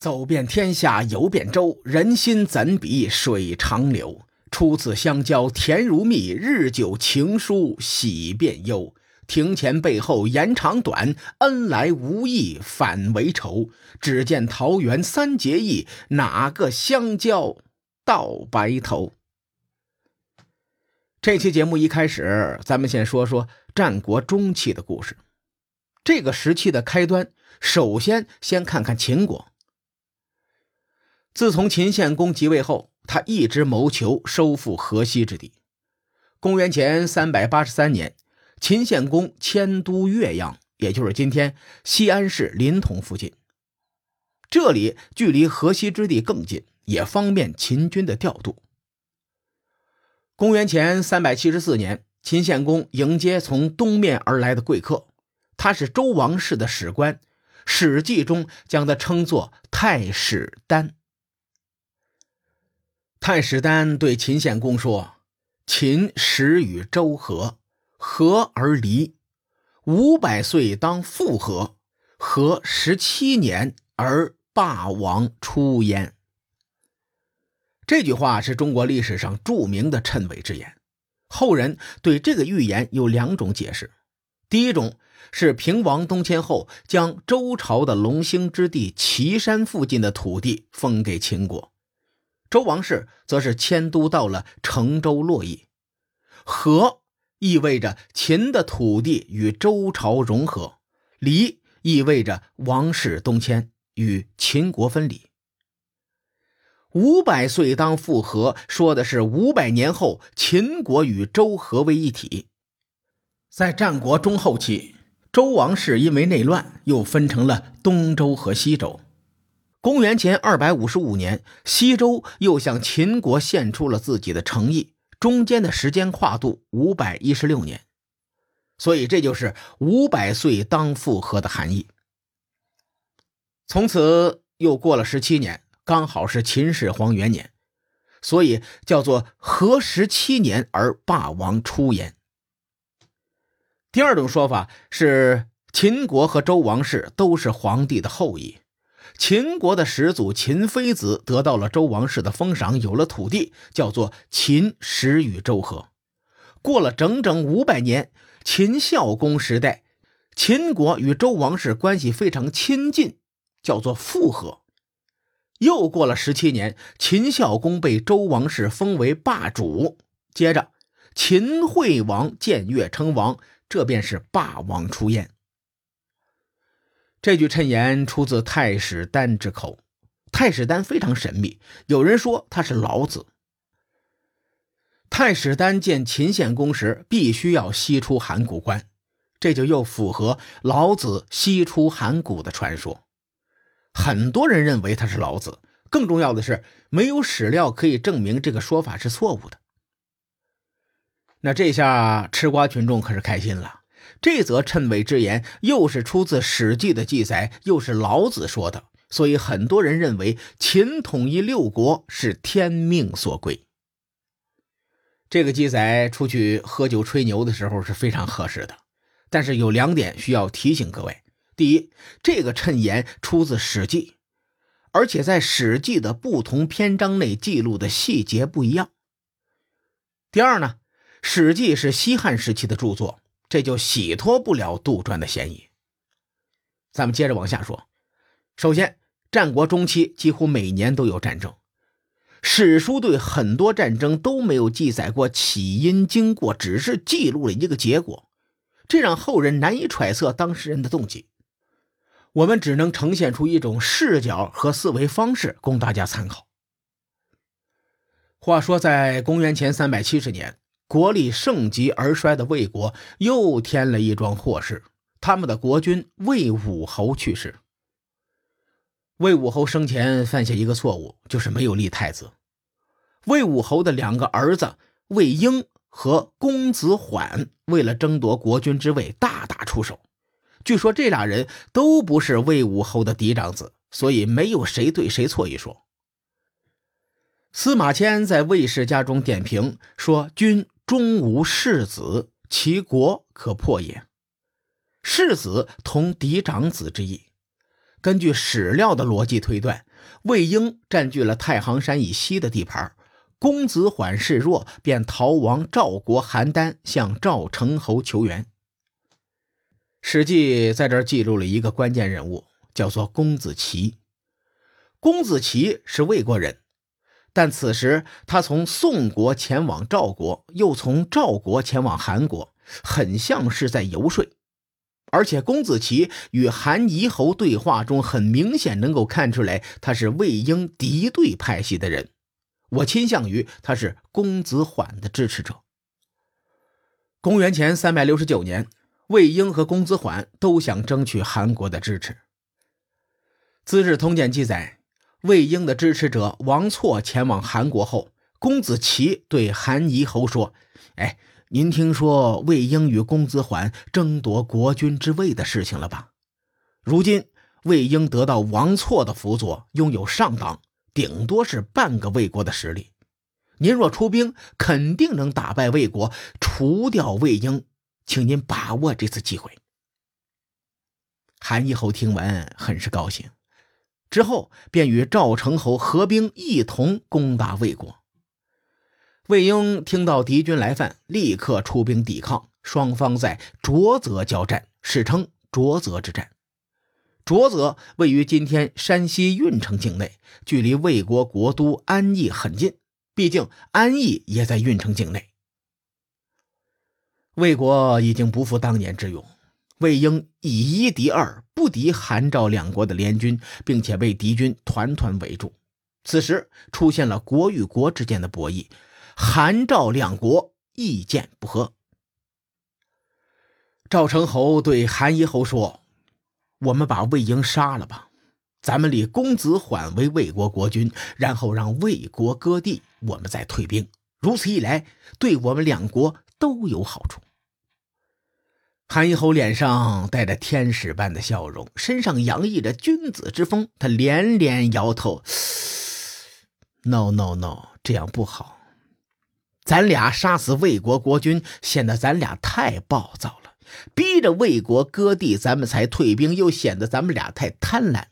走遍天下游遍州，人心怎比水长流？初次相交甜如蜜，日久情疏喜变忧。庭前背后言长短，恩来无意反为仇。只见桃园三结义，哪个相交到白头？这期节目一开始，咱们先说说战国中期的故事。这个时期的开端，首先先看看秦国。自从秦献公即位后，他一直谋求收复河西之地。公元前三百八十三年，秦献公迁都岳阳，也就是今天西安市临潼附近。这里距离河西之地更近，也方便秦军的调度。公元前三百七十四年，秦献公迎接从东面而来的贵客，他是周王室的史官，《史记》中将他称作太史丹。太史丹对秦献公说：“秦始与周和，和而离，五百岁当复和，和十七年而霸王出焉。”这句话是中国历史上著名的谶纬之言。后人对这个预言有两种解释：第一种是平王东迁后，将周朝的龙兴之地岐山附近的土地封给秦国。周王室则是迁都到了成州洛邑，和意味着秦的土地与周朝融合，离意味着王室东迁与秦国分离。五百岁当复合，说的是五百年后秦国与周合为一体。在战国中后期，周王室因为内乱，又分成了东周和西周。公元前二百五十五年，西周又向秦国献出了自己的诚意，中间的时间跨度五百一十六年，所以这就是五百岁当复合的含义。从此又过了十七年，刚好是秦始皇元年，所以叫做合十七年而霸王出焉。第二种说法是，秦国和周王室都是皇帝的后裔。秦国的始祖秦非子得到了周王室的封赏，有了土地，叫做秦始与周和。过了整整五百年，秦孝公时代，秦国与周王室关系非常亲近，叫做复合。又过了十七年，秦孝公被周王室封为霸主，接着秦惠王建越称王，这便是霸王出燕。这句谶言出自太史丹之口。太史丹非常神秘，有人说他是老子。太史丹见秦献公时，必须要西出函谷关，这就又符合老子西出函谷的传说。很多人认为他是老子，更重要的是，没有史料可以证明这个说法是错误的。那这下吃瓜群众可是开心了。这则谶纬之言又是出自《史记》的记载，又是老子说的，所以很多人认为秦统一六国是天命所归。这个记载出去喝酒吹牛的时候是非常合适的，但是有两点需要提醒各位：第一，这个谶言出自《史记》，而且在《史记》的不同篇章内记录的细节不一样；第二呢，《史记》是西汉时期的著作。这就洗脱不了杜撰的嫌疑。咱们接着往下说。首先，战国中期几乎每年都有战争，史书对很多战争都没有记载过起因经过，只是记录了一个结果，这让后人难以揣测当事人的动机。我们只能呈现出一种视角和思维方式供大家参考。话说，在公元前三百七十年。国力盛极而衰的魏国又添了一桩祸事，他们的国君魏武侯去世。魏武侯生前犯下一个错误，就是没有立太子。魏武侯的两个儿子魏婴和公子缓为了争夺国君之位，大打出手。据说这俩人都不是魏武侯的嫡长子，所以没有谁对谁错一说。司马迁在魏氏家中点评说：“君。”终无世子，其国可破也。世子同嫡长子之意，根据史料的逻辑推断，魏婴占据了太行山以西的地盘，公子缓示弱，便逃亡赵国邯郸，向赵成侯求援。《史记》在这记录了一个关键人物，叫做公子奇。公子奇是魏国人，但此时他从宋国前往赵国，又从赵国前往韩国，很像是在游说。而且，公子奇与韩夷侯对话中，很明显能够看出来，他是魏婴敌对派系的人。我倾向于他是公子缓的支持者。公元前三百六十九年，魏婴和公子缓都想争取韩国的支持。《资治通鉴》记载，魏婴的支持者王错前往韩国后，公子奇对韩夷侯说：“哎。”您听说魏婴与公子缓争夺国君之位的事情了吧？如今魏婴得到王错的辅佐，拥有上党，顶多是半个魏国的实力。您若出兵，肯定能打败魏国，除掉魏婴。请您把握这次机会。韩义侯听闻，很是高兴，之后便与赵成侯合兵，一同攻打魏国。魏婴听到敌军来犯，立刻出兵抵抗。双方在浊泽交战，史称浊泽之战。浊泽位于今天山西运城境内，距离魏国国都安邑很近。毕竟安邑也在运城境内。魏国已经不复当年之勇，魏婴以一敌二，不敌韩赵两国的联军，并且被敌军团团围住。此时出现了国与国之间的博弈。韩赵两国意见不合，赵成侯对韩夷侯说：“我们把魏婴杀了吧，咱们立公子缓为魏国国君，然后让魏国割地，我们再退兵。如此一来，对我们两国都有好处。”韩侯脸上带着天使般的笑容，身上洋溢着君子之风，他连连摇头：“No No No，这样不好。”咱俩杀死魏国国君，显得咱俩太暴躁了；逼着魏国割地，咱们才退兵，又显得咱们俩太贪婪。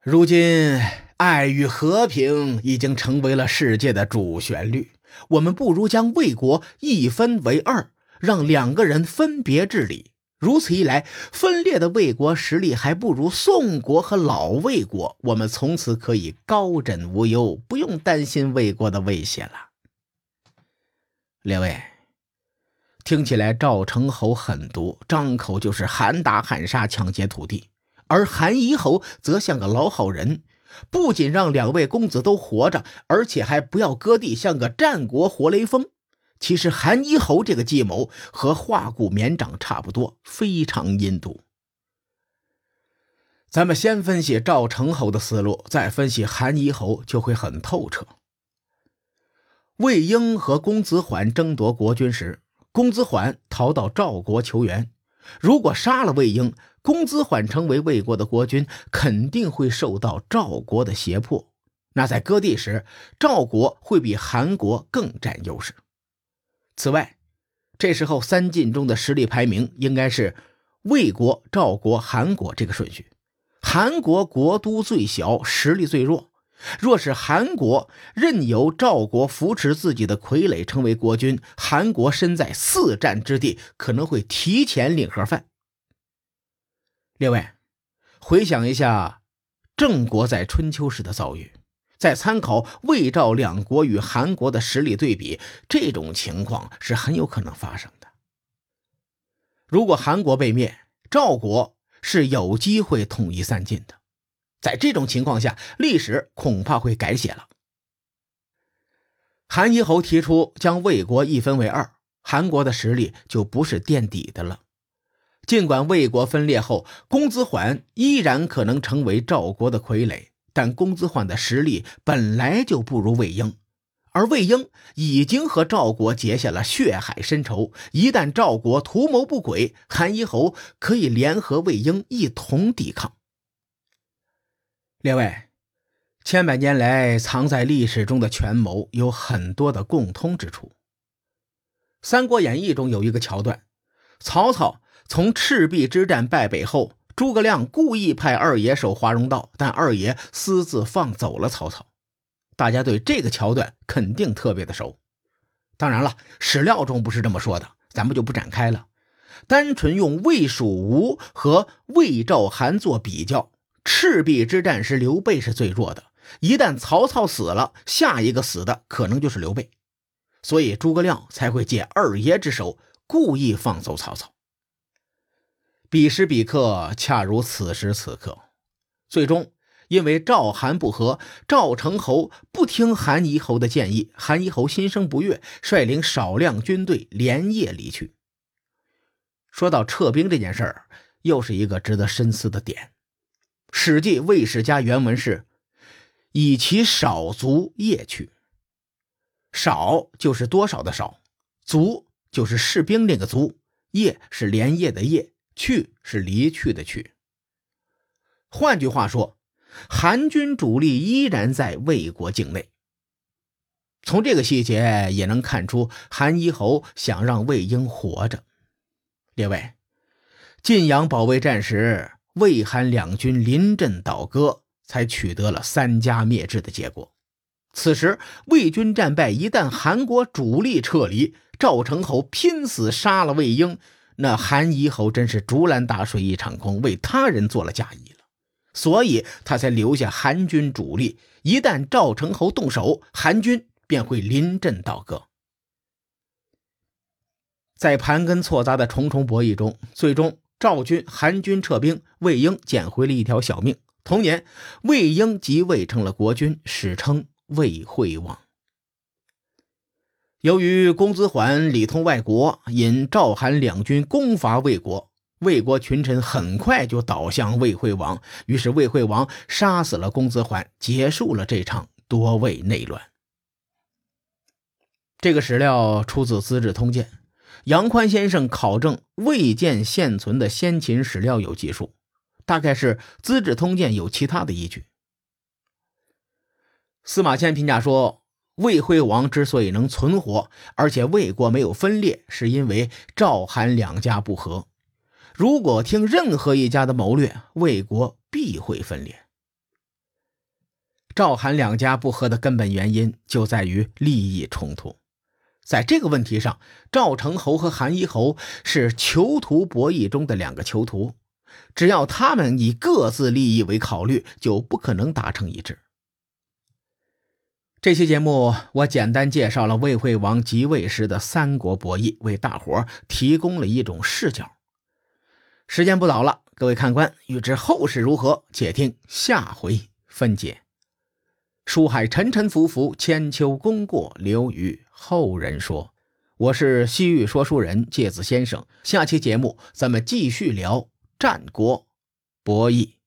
如今，爱与和平已经成为了世界的主旋律，我们不如将魏国一分为二，让两个人分别治理。如此一来，分裂的魏国实力还不如宋国和老魏国，我们从此可以高枕无忧，不用担心魏国的威胁了。列位，听起来赵成侯狠毒，张口就是喊打喊杀、抢劫土地；而韩夷侯则像个老好人，不仅让两位公子都活着，而且还不要割地，像个战国活雷锋。其实韩夷侯这个计谋和化骨绵掌差不多，非常阴毒。咱们先分析赵成侯的思路，再分析韩夷侯，就会很透彻。魏婴和公子缓争夺国君时，公子缓逃到赵国求援。如果杀了魏婴，公子缓成为魏国的国君，肯定会受到赵国的胁迫。那在割地时，赵国会比韩国更占优势。此外，这时候三晋中的实力排名应该是魏国、赵国、韩国这个顺序。韩国国都最小，实力最弱。若是韩国任由赵国扶持自己的傀儡成为国君，韩国身在四战之地，可能会提前领盒饭。另外，回想一下郑国在春秋时的遭遇，再参考魏赵两国与韩国的实力对比，这种情况是很有可能发生的。如果韩国被灭，赵国是有机会统一三晋的。在这种情况下，历史恐怕会改写了。韩夷侯提出将魏国一分为二，韩国的实力就不是垫底的了。尽管魏国分裂后，公子缓依然可能成为赵国的傀儡，但公子缓的实力本来就不如魏婴，而魏婴已经和赵国结下了血海深仇。一旦赵国图谋不轨，韩一侯可以联合魏婴一同抵抗。另外，千百年来藏在历史中的权谋有很多的共通之处。《三国演义》中有一个桥段：曹操从赤壁之战败北后，诸葛亮故意派二爷守华容道，但二爷私自放走了曹操。大家对这个桥段肯定特别的熟。当然了，史料中不是这么说的，咱们就不展开了。单纯用魏、蜀、吴和魏、赵、韩做比较，赤壁之战时刘备是最弱的。一旦曹操死了，下一个死的可能就是刘备，所以诸葛亮才会借二爷之手，故意放走曹操。彼时彼刻，恰如此时此刻。最终，因为赵韩不和，赵成侯不听韩夷侯的建议，韩夷侯心生不悦，率领少量军队连夜离去。说到撤兵这件事儿，又是一个值得深思的点。《史记·魏史家》原文是。以其少卒夜去，少就是多少的少，卒就是士兵那个卒，夜是连夜的夜，去是离去的去。换句话说，韩军主力依然在魏国境内。从这个细节也能看出，韩一侯想让魏婴活着。列位，晋阳保卫战时，魏韩两军临阵倒戈。才取得了三家灭志的结果。此时魏军战败，一旦韩国主力撤离，赵成侯拼死杀了魏婴，那韩夷侯真是竹篮打水一场空，为他人做了嫁衣了。所以他才留下韩军主力。一旦赵成侯动手，韩军便会临阵倒戈。在盘根错杂的重重博弈中，最终赵军、韩军撤兵，魏婴捡回了一条小命。同年，魏婴即位成了国君，史称魏惠王。由于公子缓里通外国，引赵韩两军攻伐魏国，魏国群臣很快就倒向魏惠王。于是，魏惠王杀死了公子缓，结束了这场夺魏内乱。这个史料出自《资治通鉴》，杨宽先生考证魏建现存的先秦史料有记述。大概是《资治通鉴》有其他的依据。司马迁评价说，魏惠王之所以能存活，而且魏国没有分裂，是因为赵韩两家不和。如果听任何一家的谋略，魏国必会分裂。赵韩两家不和的根本原因就在于利益冲突。在这个问题上，赵成侯和韩一侯是囚徒博弈中的两个囚徒。只要他们以各自利益为考虑，就不可能达成一致。这期节目我简单介绍了魏惠王即位时的三国博弈，为大伙提供了一种视角。时间不早了，各位看官，欲知后事如何，且听下回分解。书海沉沉浮浮，千秋功过留于后人说。我是西域说书人介子先生，下期节目咱们继续聊。战国博弈。